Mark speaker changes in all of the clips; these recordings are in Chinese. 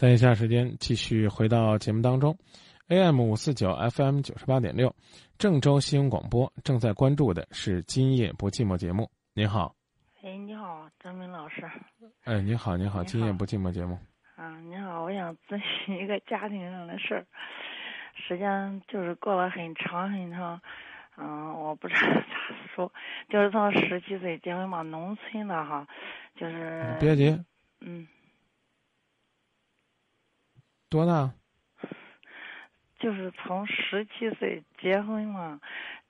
Speaker 1: 在以下时间继续回到节目当中，AM 五四九 FM 九十八点六，郑州新闻广播正在关注的是《今夜不寂寞》节目。您好，
Speaker 2: 哎，你好，张明老师。
Speaker 1: 哎，你好，你好，《今夜不寂寞》节目。
Speaker 2: 啊，你好，我想咨询一个家庭上的事儿，时间就是过了很长很长，嗯，我不知道咋说，就是从十七岁结婚嘛，农村的哈，就是
Speaker 1: 别急，
Speaker 2: 嗯，
Speaker 1: 多大？
Speaker 2: 就是从十七岁结婚嘛，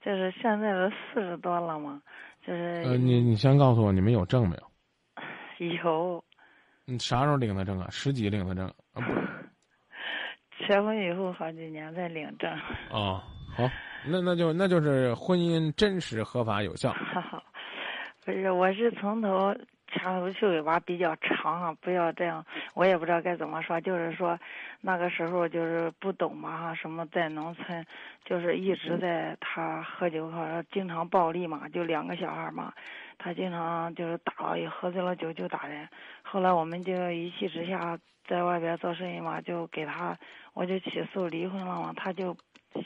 Speaker 2: 就是现在都四十多了嘛，就是
Speaker 1: 呃，你你先告诉我，你们有证没有？
Speaker 2: 有
Speaker 1: 你啥时候领的证啊？十几领的证？啊不，
Speaker 2: 结婚以后好几年才领证。
Speaker 1: 哦，好，那那就那就是婚姻真实、合法、有效。
Speaker 2: 哈哈，不是，我是从头掐头去尾巴比较长啊，不要这样，我也不知道该怎么说，就是说那个时候就是不懂嘛哈，什么在农村，就是一直在他喝酒，好像经常暴力嘛，就两个小孩嘛，他经常就是打了，一喝醉了酒就打人。后来我们就一气之下在外边做生意嘛，就给他，我就起诉离婚了嘛，他就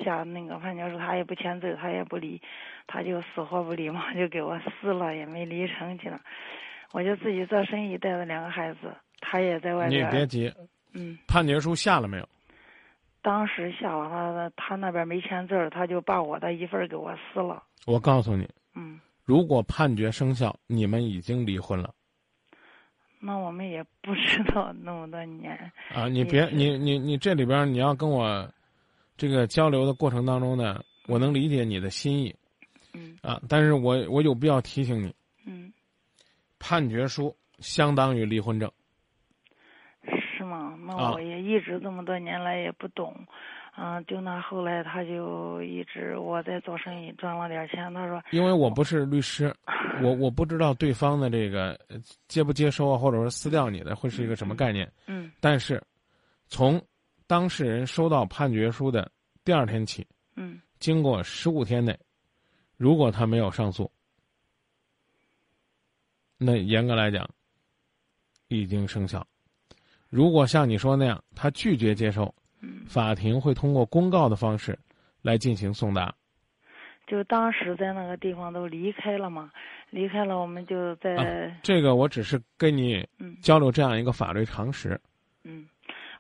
Speaker 2: 下那个判决书，他也不签字，他也不离，他就死活不离嘛，就给我撕了，也没离成去了。我就自己做生意，带着两个孩子，他也在外
Speaker 1: 你。别急，
Speaker 2: 嗯，
Speaker 1: 判决书下了没有？
Speaker 2: 当时下了他他那边没签字儿，他就把我的一份儿给我撕了。
Speaker 1: 我告诉你，
Speaker 2: 嗯，
Speaker 1: 如果判决生效，你们已经离婚了
Speaker 2: 那我们也不知道那么多年。
Speaker 1: 啊！你别，你你你这里边你要跟我这个交流的过程当中呢，我能理解你的心意
Speaker 2: 嗯
Speaker 1: 啊，但是我我有必要提醒你，
Speaker 2: 嗯，
Speaker 1: 判决书相当于离婚证。
Speaker 2: 是吗？那
Speaker 1: 啊
Speaker 2: 我也一直这么多年来也不懂。嗯，就那后来他就一直我在做生意赚了点钱，他说
Speaker 1: 因为我不是律师，我我不知道对方的这个呃接不接收啊，或者说撕掉你的会是一个什么概念。
Speaker 2: 嗯
Speaker 1: 但是，从当事人收到判决书的第二天起，
Speaker 2: 嗯
Speaker 1: 经过十五天内，如果他没有上诉，那严格来讲，已经生效。如果像你说那样，他拒绝接收，
Speaker 2: 嗯，
Speaker 1: 法庭会通过公告的方式来进行送达。
Speaker 2: 就当时在那个地方都离开了嘛，离开了我们就在、
Speaker 1: 啊这个我只是跟你
Speaker 2: 嗯
Speaker 1: 交流这样一个法律常识。
Speaker 2: 嗯，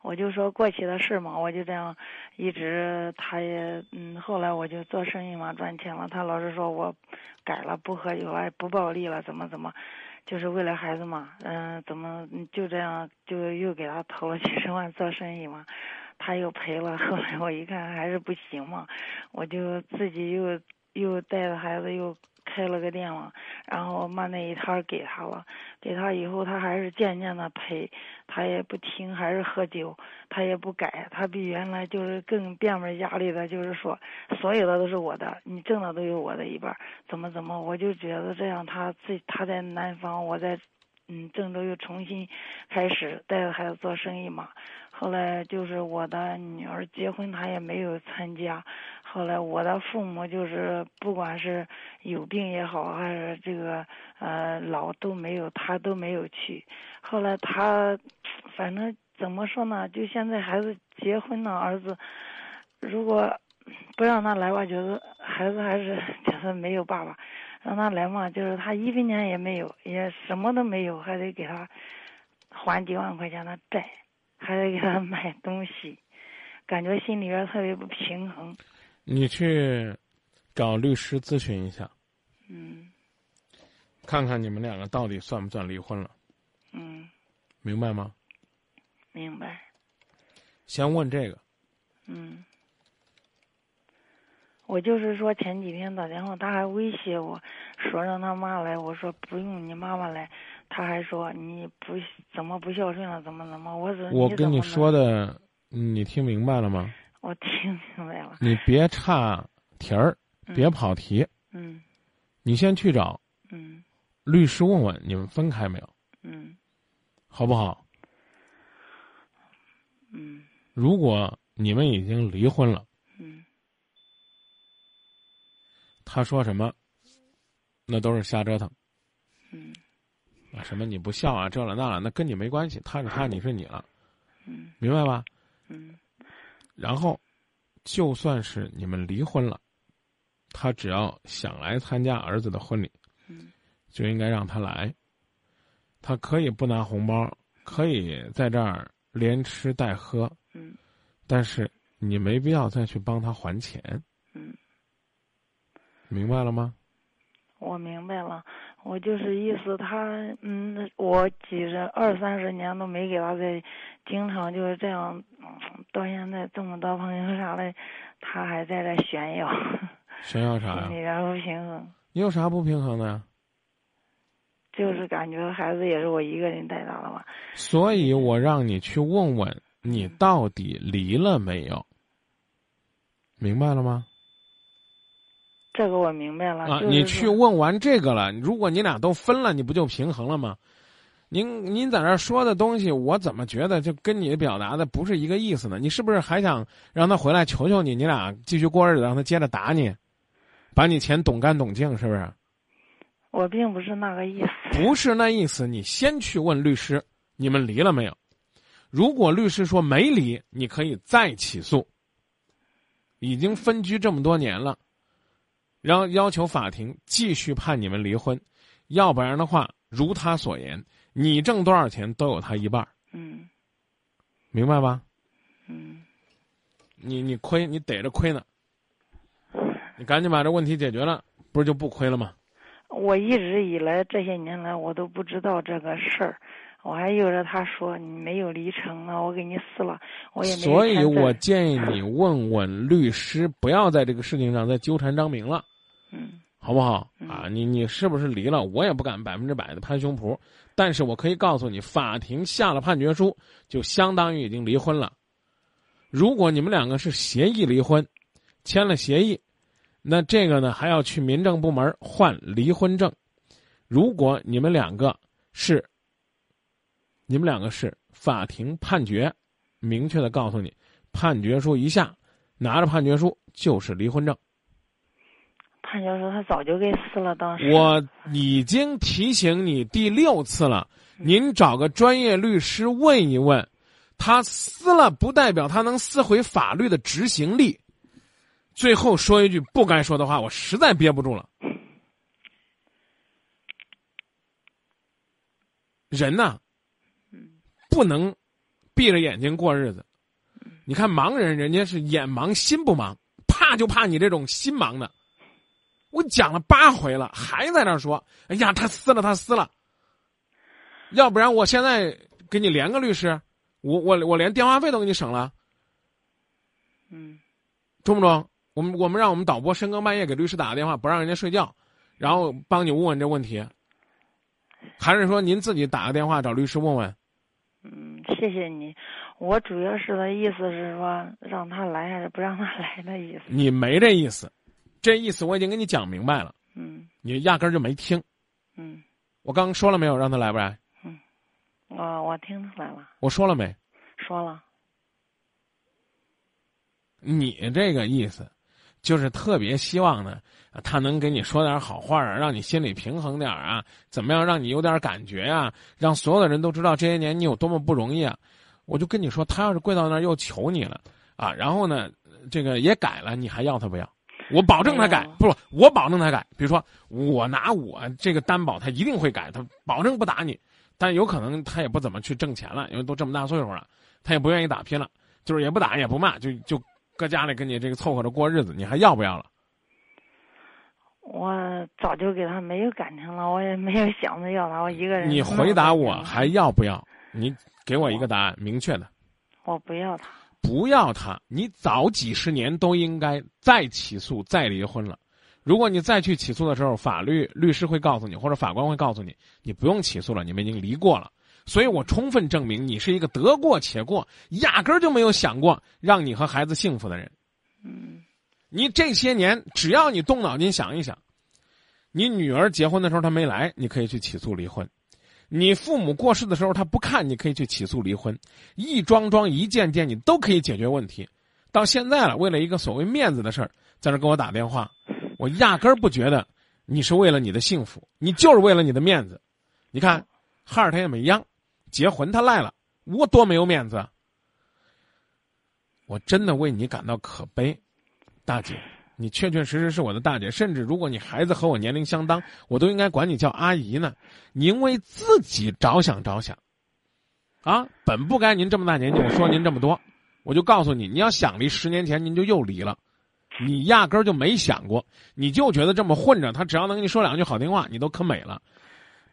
Speaker 2: 我就说过去的事嘛，我就这样一直，他也嗯，后来我就做生意嘛，赚钱了，他老是说我改了，不喝酒了，不暴力了，怎么怎么，就是为了孩子嘛，嗯，怎么就这样就又给他投了几十万做生意嘛，他又赔了，后来我一看还是不行嘛，我就自己又又带着孩子又开了个店嘛，然后把那一摊给他了，给他以后他还是渐渐的赔，他也不听，还是喝酒，他也不改，他比原来就是更变本加厉的，就是说所有的都是我的，你挣的都有我的一半，怎么怎么，我就觉得这样他自他在南方，我在嗯郑州又重新开始带着孩子做生意嘛。后来就是我的女儿结婚，他也没有参加。后来我的父母就是不管是有病也好，还是这个呃老都没有，他都没有去。后来他反正怎么说呢？就现在孩子结婚了，儿子如果不让他来，吧觉得孩子还是觉得没有爸爸。让他来嘛，就是他一分钱也没有，也什么都没有，还得给他还几万块钱的债，还得给他买东西，感觉心里边特别不平衡。
Speaker 1: 你去找律师咨询一下，
Speaker 2: 嗯
Speaker 1: 看看你们两个到底算不算离婚了，
Speaker 2: 嗯，
Speaker 1: 明白吗？
Speaker 2: 明白。
Speaker 1: 先问这个，
Speaker 2: 嗯，我就是说前几天打电话，他还威胁我说让他妈来，我说不用你妈妈来，他还说你不怎么不孝顺了，怎么怎么，我怎
Speaker 1: 我跟你
Speaker 2: 你
Speaker 1: 说，的，你听明白了吗？
Speaker 2: 我听明白了，
Speaker 1: 你别岔题儿，
Speaker 2: 嗯
Speaker 1: 别跑题，
Speaker 2: 嗯
Speaker 1: 你先去找
Speaker 2: 嗯
Speaker 1: 律师问问你们分开没有，
Speaker 2: 嗯
Speaker 1: 好不好？
Speaker 2: 嗯
Speaker 1: 如果你们已经离婚了，
Speaker 2: 嗯
Speaker 1: 他说什么，那都是瞎折腾
Speaker 2: 嗯
Speaker 1: 啊！什么你不孝啊，这了那了，那跟你没关系，他是他，你是你了。
Speaker 2: 嗯
Speaker 1: 明白吧？
Speaker 2: 嗯
Speaker 1: 然后，就算是你们离婚了，他只要想来参加儿子的婚礼，
Speaker 2: 嗯
Speaker 1: 就应该让他来。他可以不拿红包，可以在这儿连吃带喝，
Speaker 2: 嗯
Speaker 1: 但是你没必要再去帮他还钱，
Speaker 2: 嗯，
Speaker 1: 明白了吗？
Speaker 2: 我明白了，我就是意思他，嗯，我几十二三十年都没给他再，经常就是这样，嗯，到现在这么多朋友啥的，他还在这炫耀，
Speaker 1: 炫耀啥呀
Speaker 2: 心里？边不平衡，
Speaker 1: 你有啥不平衡的呀？
Speaker 2: 就是感觉孩子也是我一个人带大的嘛，
Speaker 1: 所以我让你去问问你到底离了没有，明白了吗？
Speaker 2: 这个我明白了。
Speaker 1: 啊，
Speaker 2: 就是
Speaker 1: 你去问完这个了，如果你俩都分了，你不就平衡了吗？您您在这儿说的东西，我怎么觉得就跟你表达的不是一个意思呢？你是不是还想让他回来求求你，你俩继续过日子，让他接着打你，把你钱懂干懂净，是不是？
Speaker 2: 我并不是那个意思。
Speaker 1: 不是那意思，你先去问律师，你们离了没有？如果律师说没离，你可以再起诉。已经分居这么多年了，然后要求法庭继续判你们离婚，要不然的话，如他所言，你挣多少钱都有他一半儿，
Speaker 2: 嗯
Speaker 1: 明白吧？
Speaker 2: 嗯
Speaker 1: 你你亏，你逮着亏呢，你赶紧把这问题解决了，不是就不亏了吗？
Speaker 2: 我一直以来这些年来，我都不知道这个事儿，我还有着他说你没有离成呢，我给你撕了，我也没有
Speaker 1: 所以我建议你问问律师，不要在这个事情上再纠缠张明了。
Speaker 2: 嗯
Speaker 1: 好不好
Speaker 2: 嗯
Speaker 1: 啊？你你是不是离了？我也不敢百分之百的拍胸脯，但是我可以告诉你，法庭下了判决书，就相当于已经离婚了。如果你们两个是协议离婚，签了协议，那这个呢还要去民政部门换离婚证。如果你们两个是，你们两个是法庭判决，明确的告诉你，判决书一下，拿着判决书就是离婚证。
Speaker 2: 判决书他早就给撕了，当时
Speaker 1: 我已经提醒你第六次了，您找个专业律师问一问，他撕了不代表他能撕毁法律的执行力。最后说一句不该说的话，我实在憋不住了。人呐，不能闭着眼睛过日子。你看盲人，人家是眼盲心不盲，怕就怕你这种心盲的。我讲了八回了，还在那儿说：“哎呀，他撕了，他撕了。”要不然我现在给你连个律师，我我我连电话费都给你省了，
Speaker 2: 嗯
Speaker 1: 中不中？我们我们让我们导播深更半夜给律师打个电话，不让人家睡觉，然后帮你问问这问题，还是说您自己打个电话找律师问问？
Speaker 2: 嗯，谢谢你。我主要是的意思是说让他来还是不让他来的意思。
Speaker 1: 你没这意思，这意思我已经跟你讲明白了，
Speaker 2: 嗯
Speaker 1: 你压根儿就没听。
Speaker 2: 嗯，
Speaker 1: 我刚刚说了没有？让他来不来？
Speaker 2: 嗯我我听出来了，
Speaker 1: 我说了没？
Speaker 2: 说了。
Speaker 1: 你这个意思，就是特别希望呢，啊他能给你说点好话啊，让你心里平衡点啊，怎么样让你有点感觉啊，让所有的人都知道这些年你有多么不容易啊。我就跟你说，他要是跪到那儿又求你了啊，然后呢，这个也改了，你还要他不要？我保证他改，不，我保证他改。比如说，我拿我这个担保，他一定会改，他保证不打你。但有可能他也不怎么去挣钱了，因为都这么大岁数了，他也不愿意打拼了，就是也不打也不骂，就就搁家里跟你这个凑合着过日子，你还要不要了？
Speaker 2: 我早就给他没有感情了，我也没有想着要他，我一个人。
Speaker 1: 你回答我还要不要？你给我一个答案，明确的。
Speaker 2: 我不要他。
Speaker 1: 不要他，你早几十年都应该再起诉再离婚了。如果你再去起诉的时候，法律律师会告诉你，或者法官会告诉你，你不用起诉了，你们已经离过了。所以我充分证明你是一个得过且过，压根儿就没有想过让你和孩子幸福的人。
Speaker 2: 嗯
Speaker 1: 你这些年，只要你动脑筋想一想，你女儿结婚的时候她没来，你可以去起诉离婚；你父母过世的时候他不看，你可以去起诉离婚。一桩桩、一件件，你都可以解决问题。到现在了，为了一个所谓面子的事儿，在那给我打电话，我压根儿不觉得你是为了你的幸福，你就是为了你的面子。你看，哈尔他也没秧，结婚他来了，我多没有面子。我真的为你感到可悲，大姐，你确确实实是我的大姐，甚至如果你孩子和我年龄相当，我都应该管你叫阿姨呢。您为自己着想着想，啊，本不该您这么大年纪我说您这么多，我就告诉你，你要想离，十年前您就又离了，你压根儿就没想过，你就觉得这么混着，他只要能跟你说两句好听话，你都可美了。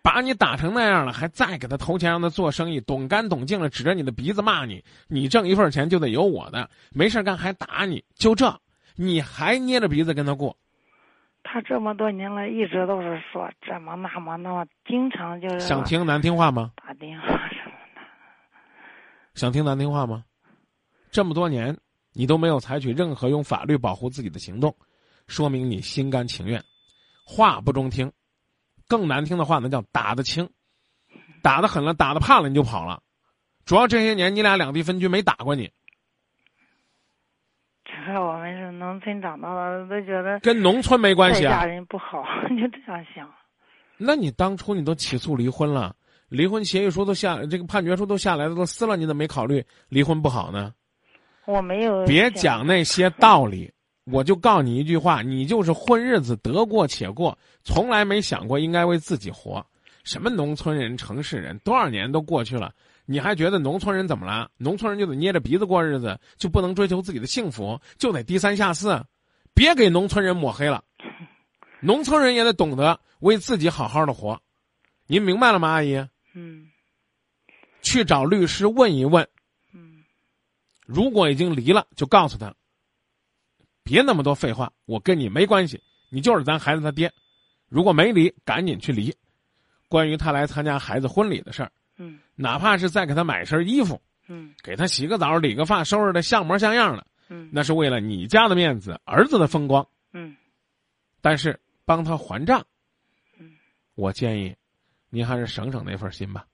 Speaker 1: 把你打成那样了，还再给他投钱让他做生意，懂干懂净了，指着你的鼻子骂你，你挣一份钱就得有我的，没事干还打你，就这，你还捏着鼻子跟他过。
Speaker 2: 他这么多年来一直都是说这么那么那么，经常就是
Speaker 1: 想听难听话吗？
Speaker 2: 打电话什么的。
Speaker 1: 想听难听话吗？这么多年你都没有采取任何用法律保护自己的行动，说明你心甘情愿，话不中听。更难听的话，那叫打得轻，打得狠了，打得怕了，你就跑了。主要这些年你俩两地分居，没打过你。
Speaker 2: 这我们是农村长大的，都觉得
Speaker 1: 跟农村没关系啊。
Speaker 2: 家人不好，就这样想。
Speaker 1: 那你当初你都起诉离婚了，离婚协议书都下，这个判决书都下来了，都撕了，你怎么没考虑离婚不好呢？
Speaker 2: 我没有。
Speaker 1: 别讲那些道理。我就告你一句话，你就是混日子，得过且过，从来没想过应该为自己活。什么农村人、城市人，多少年都过去了，你还觉得农村人怎么了？农村人就得捏着鼻子过日子，就不能追求自己的幸福，就得低三下四？别给农村人抹黑了，农村人也得懂得为自己好好的活。您明白了吗，阿姨？
Speaker 2: 嗯。
Speaker 1: 去找律师问一问。
Speaker 2: 嗯。
Speaker 1: 如果已经离了，就告诉他。别那么多废话，我跟你没关系，你就是咱孩子他爹。如果没离，赶紧去离。关于他来参加孩子婚礼的事儿，
Speaker 2: 嗯，
Speaker 1: 哪怕是再给他买身衣服，
Speaker 2: 嗯，
Speaker 1: 给他洗个澡、理个发、收拾的像模像样的，
Speaker 2: 嗯，
Speaker 1: 那是为了你家的面子、儿子的风光，
Speaker 2: 嗯。
Speaker 1: 但是帮他还账，
Speaker 2: 嗯，
Speaker 1: 我建议，您还是省省那份心吧。